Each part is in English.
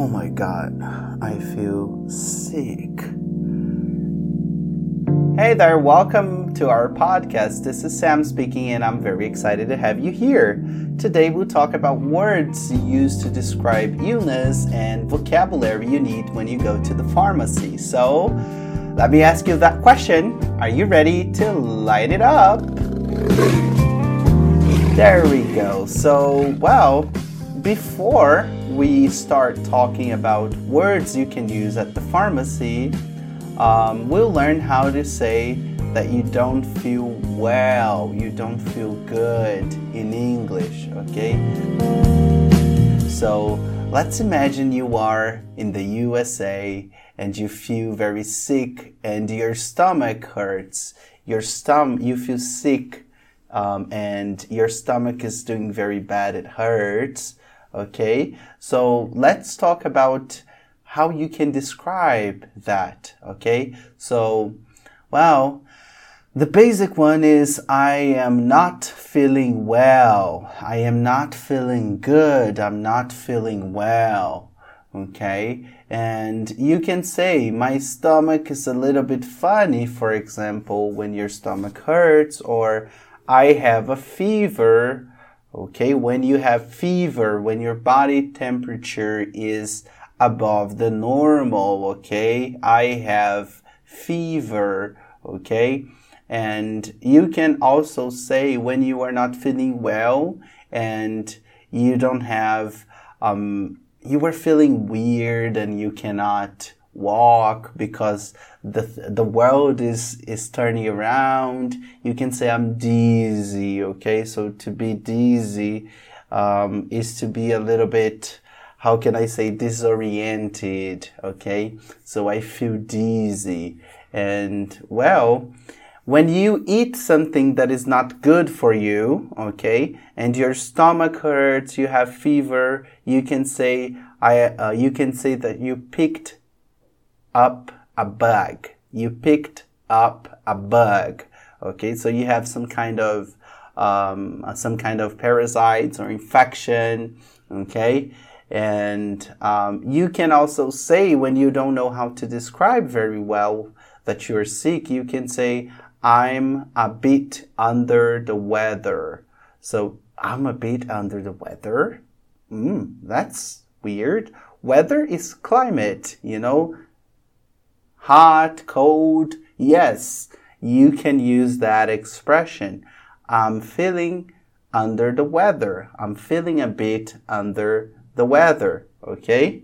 Oh my god, I feel sick. Hey there, welcome to our podcast. This is Sam speaking, and I'm very excited to have you here. Today, we'll talk about words used to describe illness and vocabulary you need when you go to the pharmacy. So, let me ask you that question Are you ready to light it up? There we go. So, well, before we start talking about words you can use at the pharmacy, um, we'll learn how to say that you don't feel well, you don't feel good in English, okay? So let's imagine you are in the USA and you feel very sick and your stomach hurts. Your stomach, you feel sick um, and your stomach is doing very bad, it hurts, okay? So let's talk about how you can describe that, okay? So, well, the basic one is I am not feeling well. I am not feeling good. I'm not feeling well. Okay. And you can say my stomach is a little bit funny, for example, when your stomach hurts, or I have a fever. Okay. When you have fever, when your body temperature is above the normal, okay? I have fever, okay? And you can also say when you are not feeling well and you don't have, um, you are feeling weird and you cannot walk because the the world is is turning around you can say i'm dizzy okay so to be dizzy um, is to be a little bit how can I say disoriented? Okay. So I feel dizzy. And well, when you eat something that is not good for you, okay, and your stomach hurts, you have fever, you can say, I, uh, you can say that you picked up a bug. You picked up a bug. Okay. So you have some kind of, um, some kind of parasites or infection. Okay. And um, you can also say when you don't know how to describe very well that you're sick, you can say, I'm a bit under the weather. So I'm a bit under the weather. Mm, that's weird. Weather is climate, you know, hot, cold. Yes, you can use that expression. I'm feeling under the weather. I'm feeling a bit under the weather. Okay?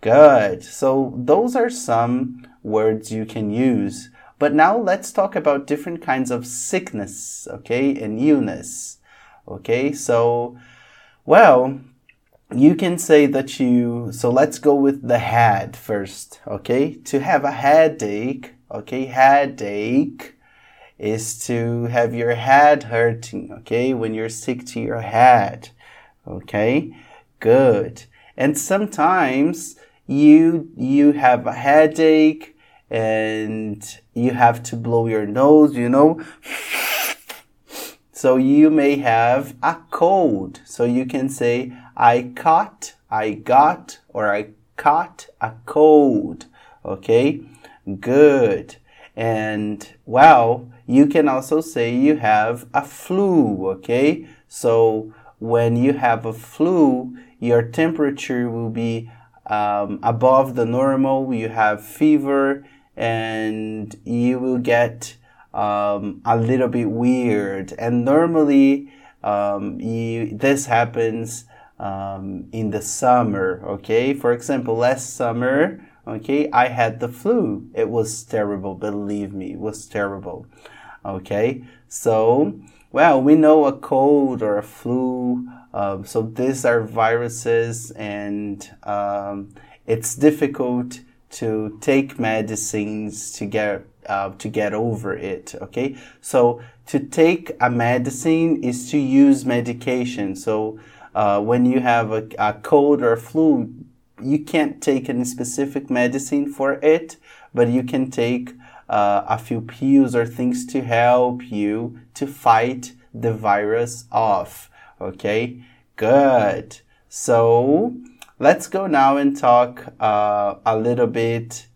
Good. So those are some words you can use. But now let's talk about different kinds of sickness, okay, and illness. Okay, so, well, you can say that you, so let's go with the head first, okay? To have a headache, okay, headache is to have your head hurting, okay, when you're sick to your head, okay? good. And sometimes you you have a headache and you have to blow your nose, you know. So you may have a cold. So you can say I caught, I got, or I caught a cold. Okay? Good. And well, you can also say you have a flu, okay? So when you have a flu, your temperature will be um, above the normal, you have fever, and you will get um, a little bit weird. And normally, um, you, this happens um, in the summer, okay? For example, last summer, okay, I had the flu. It was terrible, believe me, it was terrible, okay? So, well, we know a cold or a flu um, so these are viruses, and um, it's difficult to take medicines to get uh, to get over it. Okay, so to take a medicine is to use medication. So uh, when you have a, a cold or a flu, you can't take any specific medicine for it, but you can take uh, a few pills or things to help you to fight the virus off. Okay, good. So, let's go now and talk uh, a little bit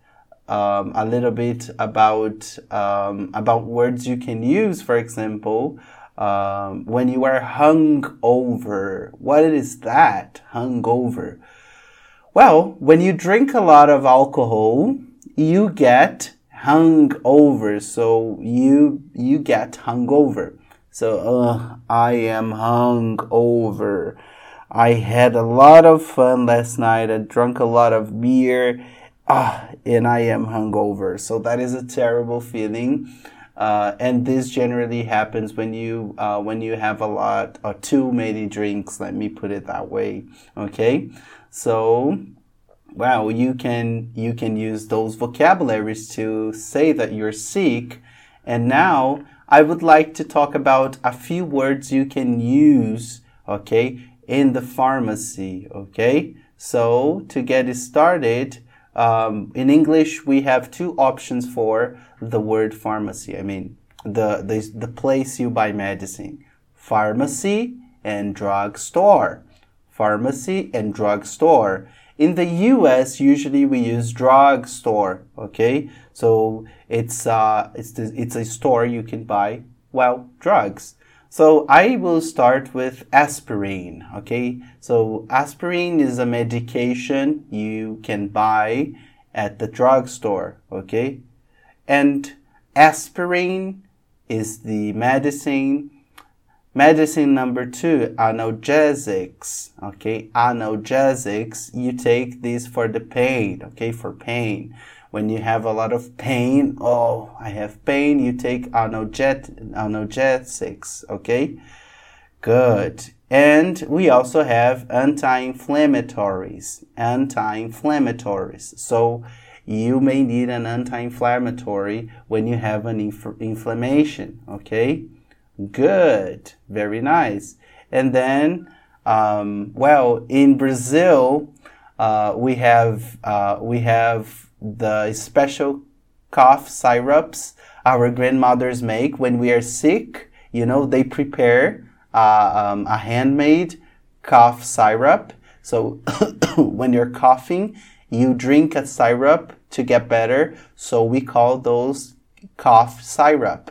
um, a little bit about um, about words you can use. For example, um, when you are hung over, what is that? Hung over. Well, when you drink a lot of alcohol, you get hung over. So you you get hung over. So uh, I am hung over. I had a lot of fun last night. I drank a lot of beer ah, and I am hungover. So that is a terrible feeling. Uh, and this generally happens when you uh, when you have a lot or too many drinks. Let me put it that way. Okay, so well, you can you can use those vocabularies to say that you're sick. And now I would like to talk about a few words you can use. Okay, in the pharmacy. Okay, so to get it started um, in English, we have two options for the word pharmacy. I mean, the, the, the place you buy medicine. Pharmacy and drugstore. Pharmacy and drugstore. In the US, usually we use drugstore. Okay, so it's uh, it's it's a store you can buy well drugs. So I will start with aspirin, okay? So aspirin is a medication you can buy at the drugstore, okay? And aspirin is the medicine. Medicine number two, analgesics, okay? Analgesics, you take this for the pain, okay? For pain when you have a lot of pain, oh, I have pain, you take analget analgesics, okay? Good. And we also have anti-inflammatories, anti-inflammatories. So you may need an anti-inflammatory when you have an inf inflammation, okay? Good. Very nice. And then, um, well, in Brazil, uh, we have uh, we have the special cough syrups our grandmothers make when we are sick. You know, they prepare uh, um, a handmade cough syrup. So when you're coughing, you drink a syrup to get better. So we call those cough syrup.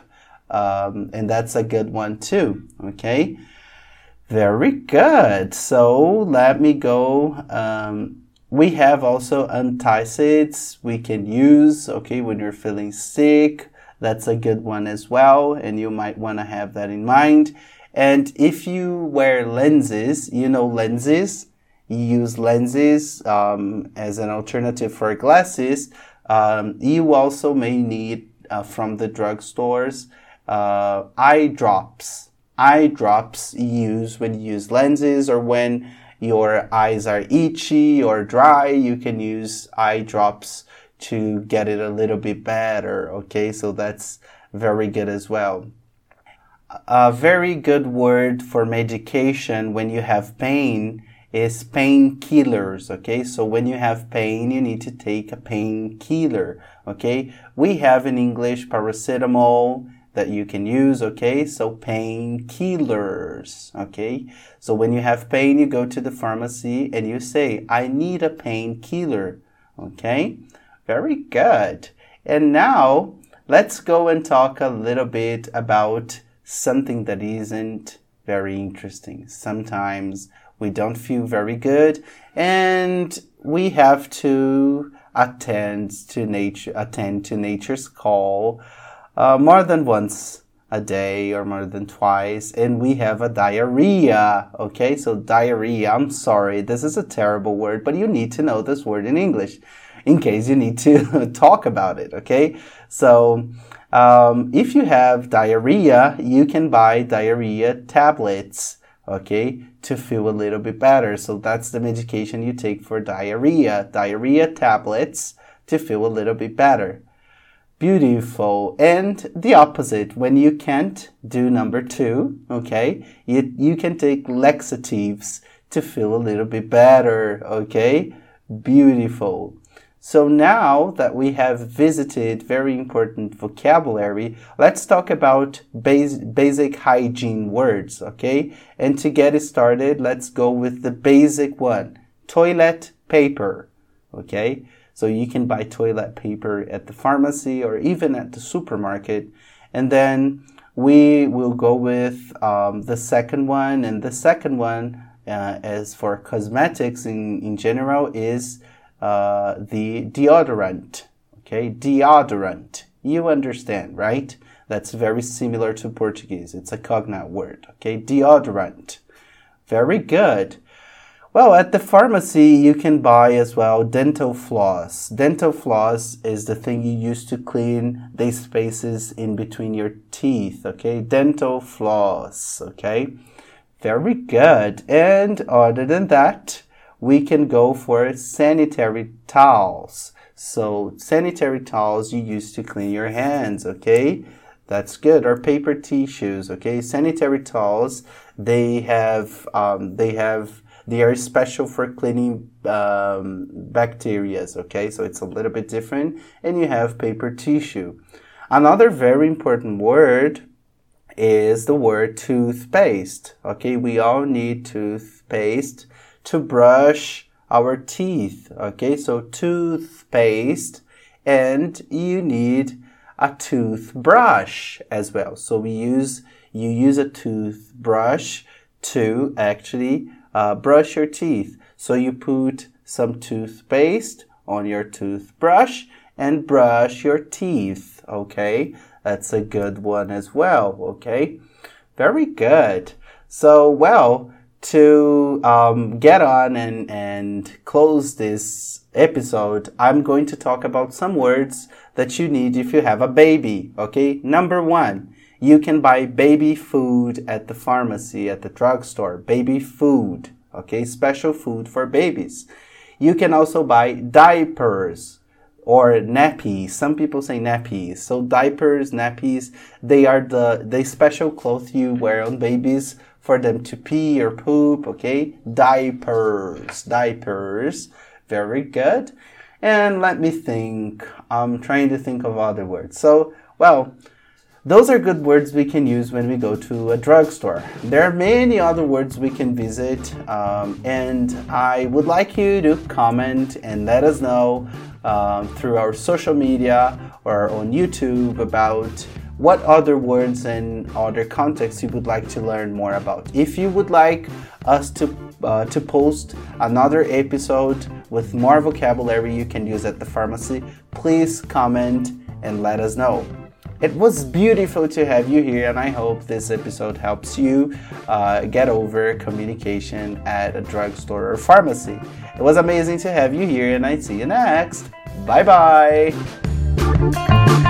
Um, and that's a good one too. Okay. Very good. So let me go. Um, we have also antacids we can use, okay, when you're feeling sick. That's a good one as well, and you might want to have that in mind. And if you wear lenses, you know lenses, you use lenses um, as an alternative for glasses. Um, you also may need uh, from the drugstores uh, eye drops. Eye drops you use when you use lenses or when your eyes are itchy or dry, you can use eye drops to get it a little bit better. Okay, so that's very good as well. A very good word for medication when you have pain is painkillers. Okay, so when you have pain, you need to take a painkiller. Okay, we have in English paracetamol that you can use, okay? So painkillers, okay? So when you have pain, you go to the pharmacy and you say, I need a painkiller, okay? Very good. And now let's go and talk a little bit about something that isn't very interesting. Sometimes we don't feel very good and we have to attend to nature attend to nature's call uh, more than once a day or more than twice, and we have a diarrhea. Okay, so diarrhea, I'm sorry, this is a terrible word, but you need to know this word in English in case you need to talk about it. Okay, so um, if you have diarrhea, you can buy diarrhea tablets. Okay, to feel a little bit better. So that's the medication you take for diarrhea. Diarrhea tablets to feel a little bit better beautiful. And the opposite when you can't do number two okay you, you can take laxatives to feel a little bit better okay? Beautiful. So now that we have visited very important vocabulary let's talk about basic hygiene words okay? And to get it started let's go with the basic one toilet paper. Okay, so you can buy toilet paper at the pharmacy or even at the supermarket. And then we will go with um, the second one, and the second one, uh, as for cosmetics in, in general, is uh, the deodorant. Okay, deodorant. You understand, right? That's very similar to Portuguese. It's a cognate word. Okay, deodorant. Very good. Well, at the pharmacy, you can buy as well dental floss. Dental floss is the thing you use to clean the spaces in between your teeth. Okay, dental floss. Okay, very good. And other than that, we can go for sanitary towels. So, sanitary towels you use to clean your hands. Okay, that's good. Or paper tissues. Okay, sanitary towels. They have um, they have they are special for cleaning um, bacterias, okay? So it's a little bit different. And you have paper tissue. Another very important word is the word toothpaste, okay? We all need toothpaste to brush our teeth, okay? So toothpaste and you need a toothbrush as well. So we use, you use a toothbrush to actually uh, brush your teeth. So you put some toothpaste on your toothbrush and brush your teeth. Okay, that's a good one as well. Okay, very good. So, well, to um, get on and, and close this episode, I'm going to talk about some words that you need if you have a baby. Okay, number one you can buy baby food at the pharmacy, at the drugstore. Baby food. Okay, special food for babies. You can also buy diapers or nappies. Some people say nappies. So diapers, nappies, they are the, the special clothes you wear on babies for them to pee or poop. Okay, diapers, diapers. Very good. And let me think. I'm trying to think of other words. So, well, those are good words we can use when we go to a drugstore. There are many other words we can visit, um, and I would like you to comment and let us know um, through our social media or on YouTube about what other words and other contexts you would like to learn more about. If you would like us to uh, to post another episode with more vocabulary you can use at the pharmacy, please comment and let us know. It was beautiful to have you here, and I hope this episode helps you uh, get over communication at a drugstore or pharmacy. It was amazing to have you here, and I see you next. Bye bye.